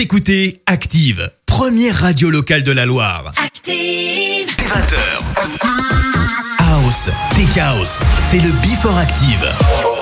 Écoutez Active, première radio locale de la Loire. Active 20h. House, Tech House, c'est le Before Active.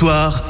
soir,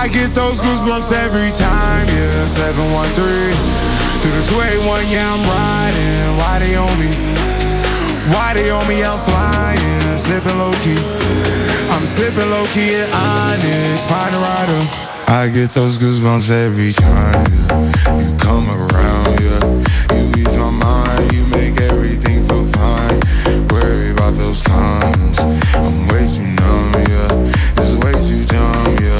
I get those goosebumps every time, yeah. 713 through the 281, yeah, I'm riding. Why they on me? Why they on me? I'm flying, slipping low key. I'm slipping low key at Onyx, find a rider. I get those goosebumps every time, yeah. You come around, yeah. You ease my mind, you make everything feel fine. Worry about those comments, I'm way too numb, yeah. It's way too dumb, yeah.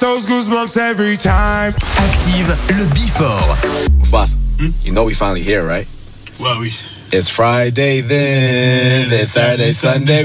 those goosebumps every time. Active le before. Boss, hmm? you know we finally here, right? Well, we. It's Friday then, it's Saturday, Sunday.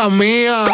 cosa mía.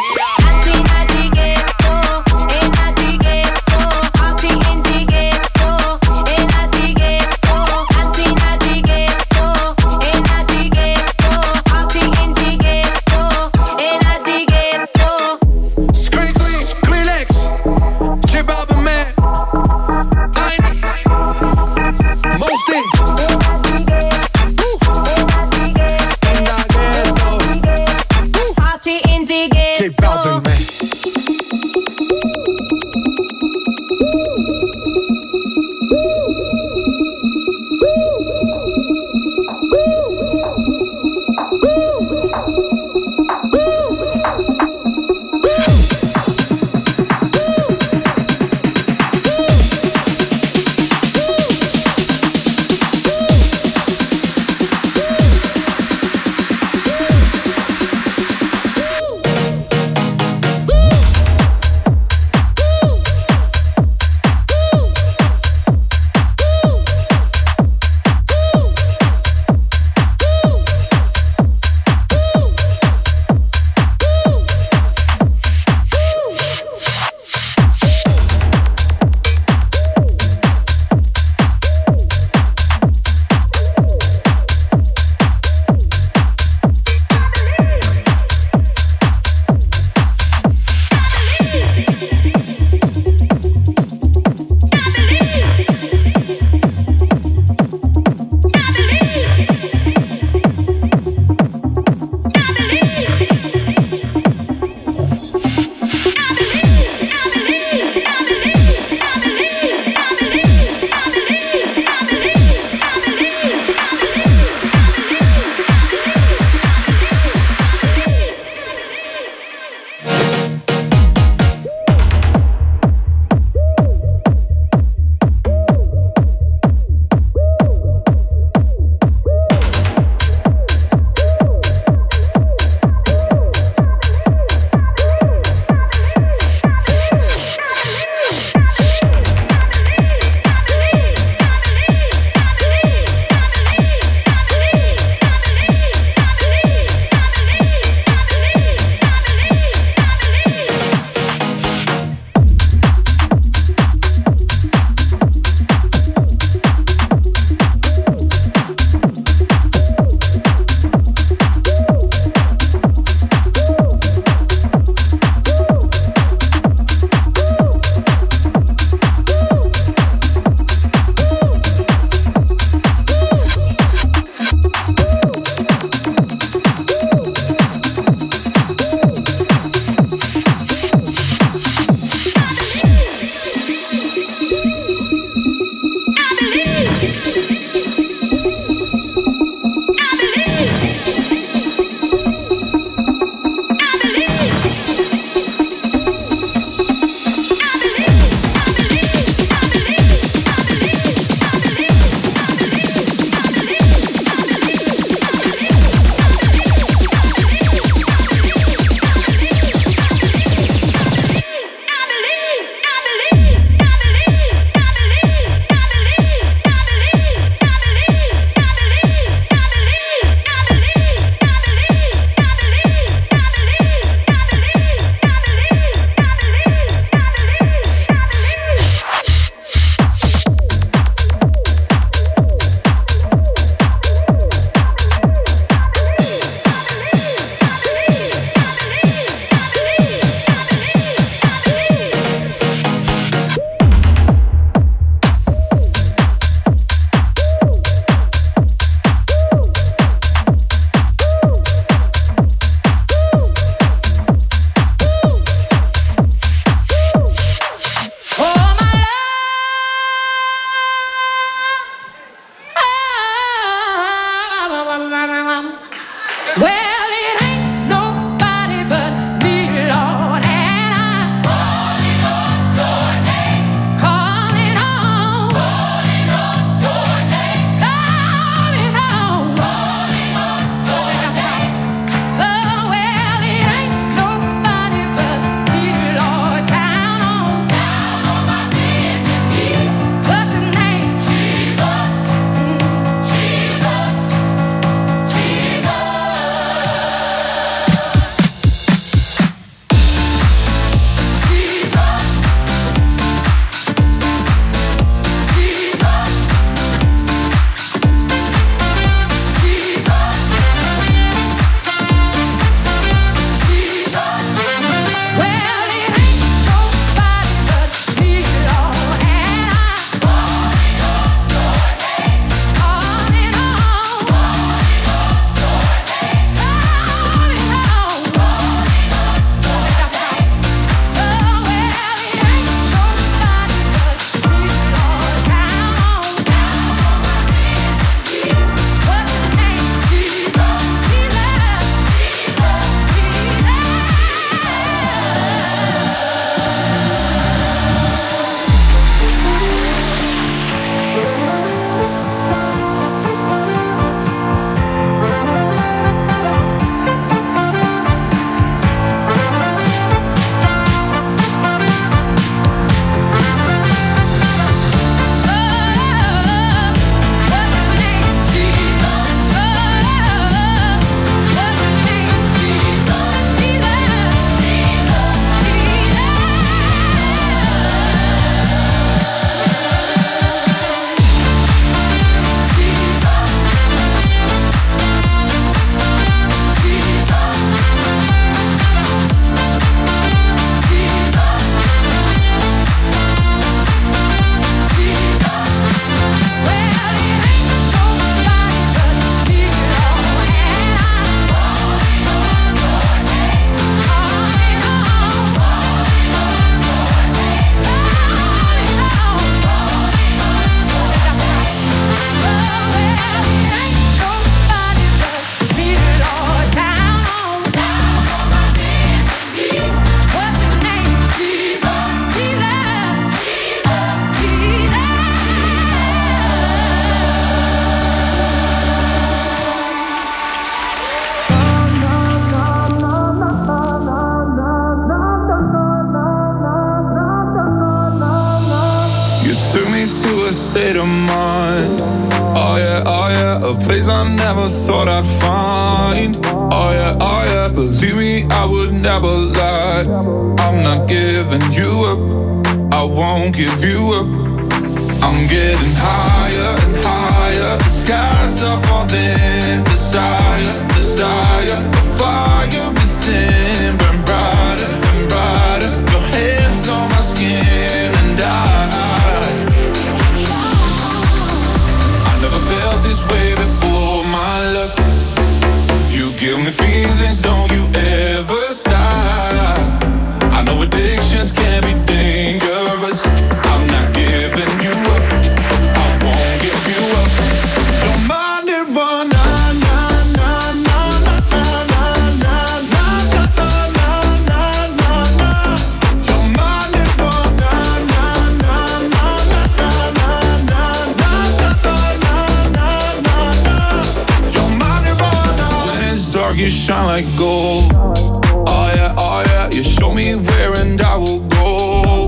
you shine like gold. Oh yeah, oh yeah, you show me where and I will go.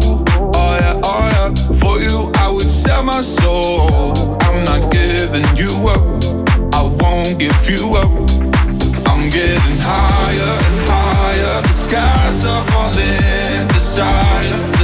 Oh yeah, oh yeah, for you I would sell my soul. I'm not giving you up, I won't give you up. I'm getting higher and higher, the skies are falling, desire.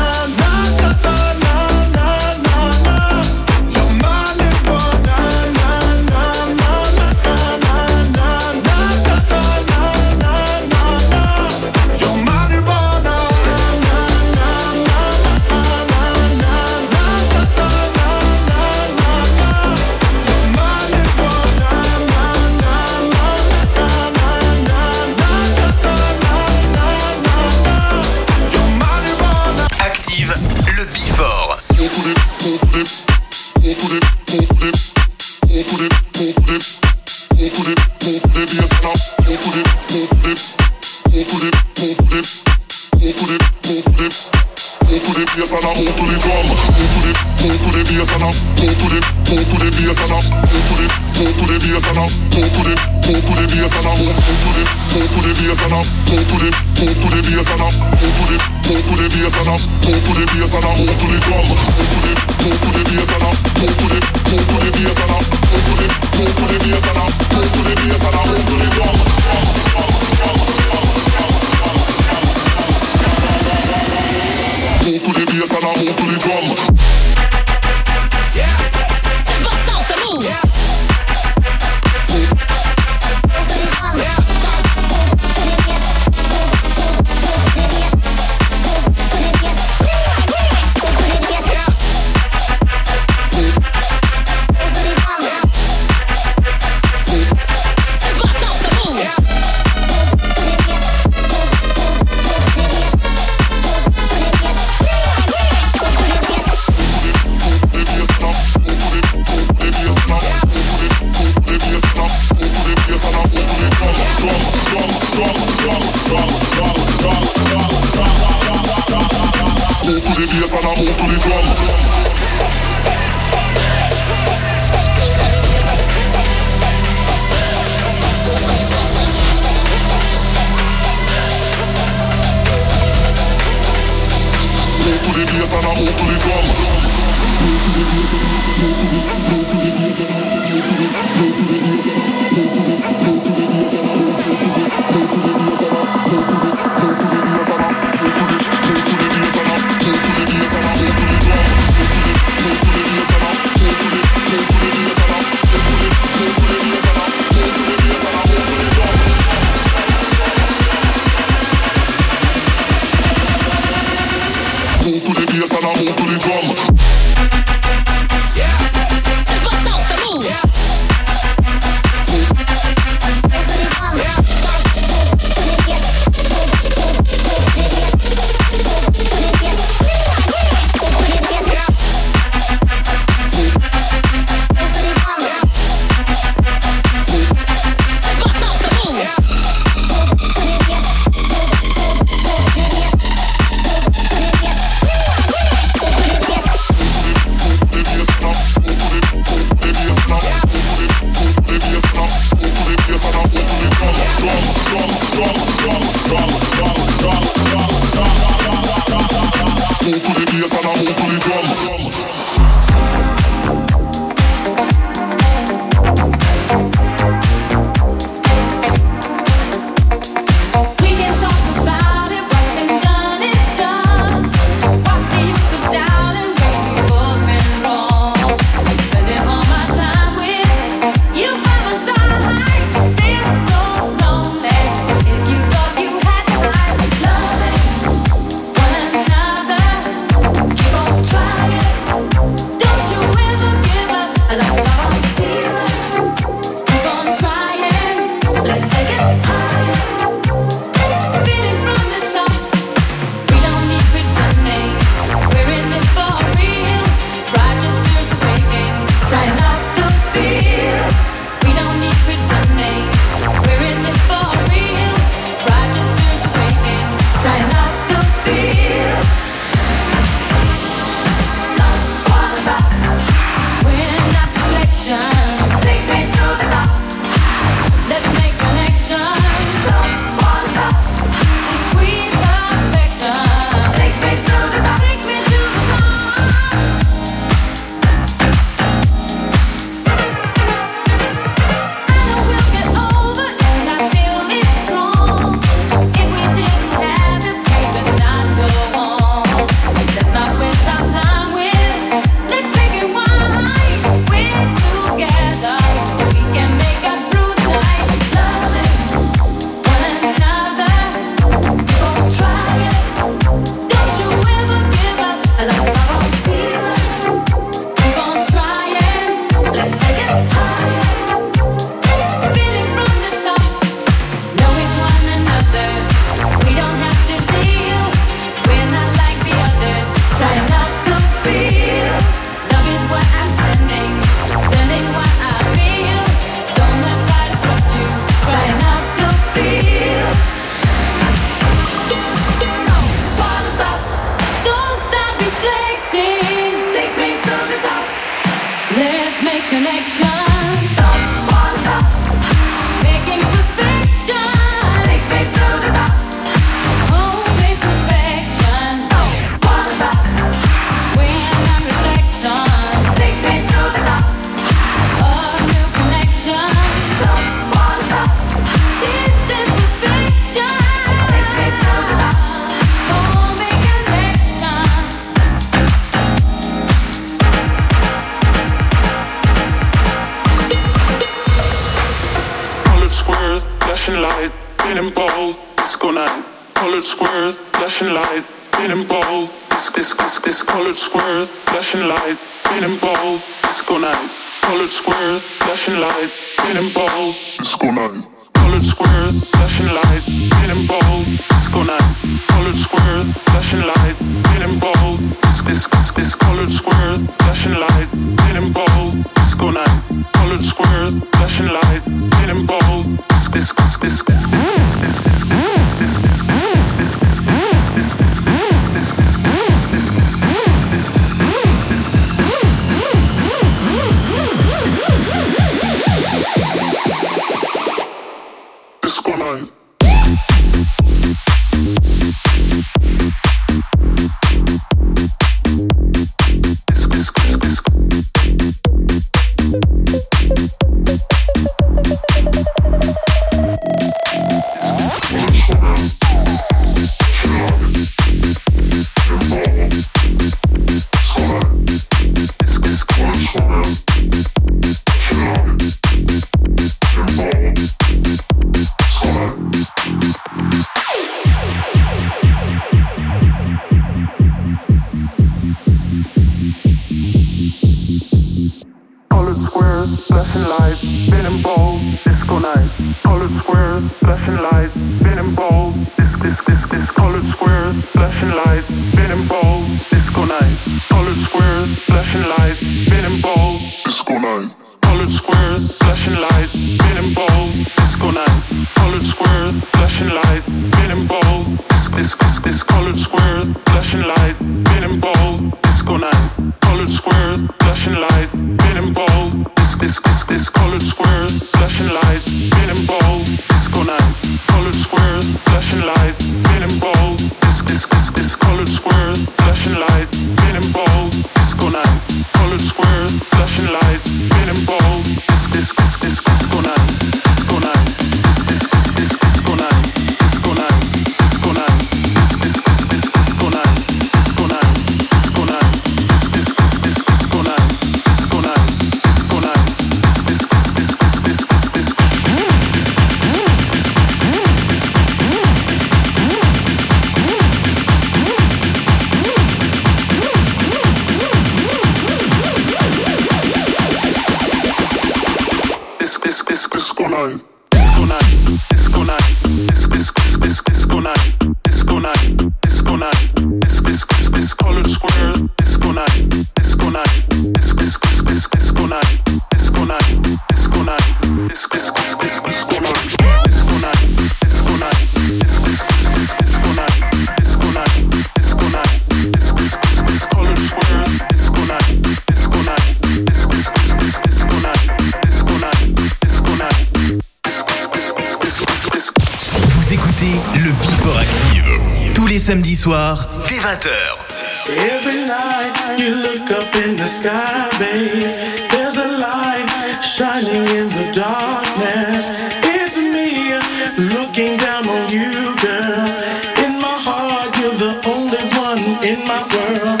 looking down on you, girl. In my heart, you're the only one in my world.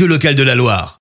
radio locale de la Loire.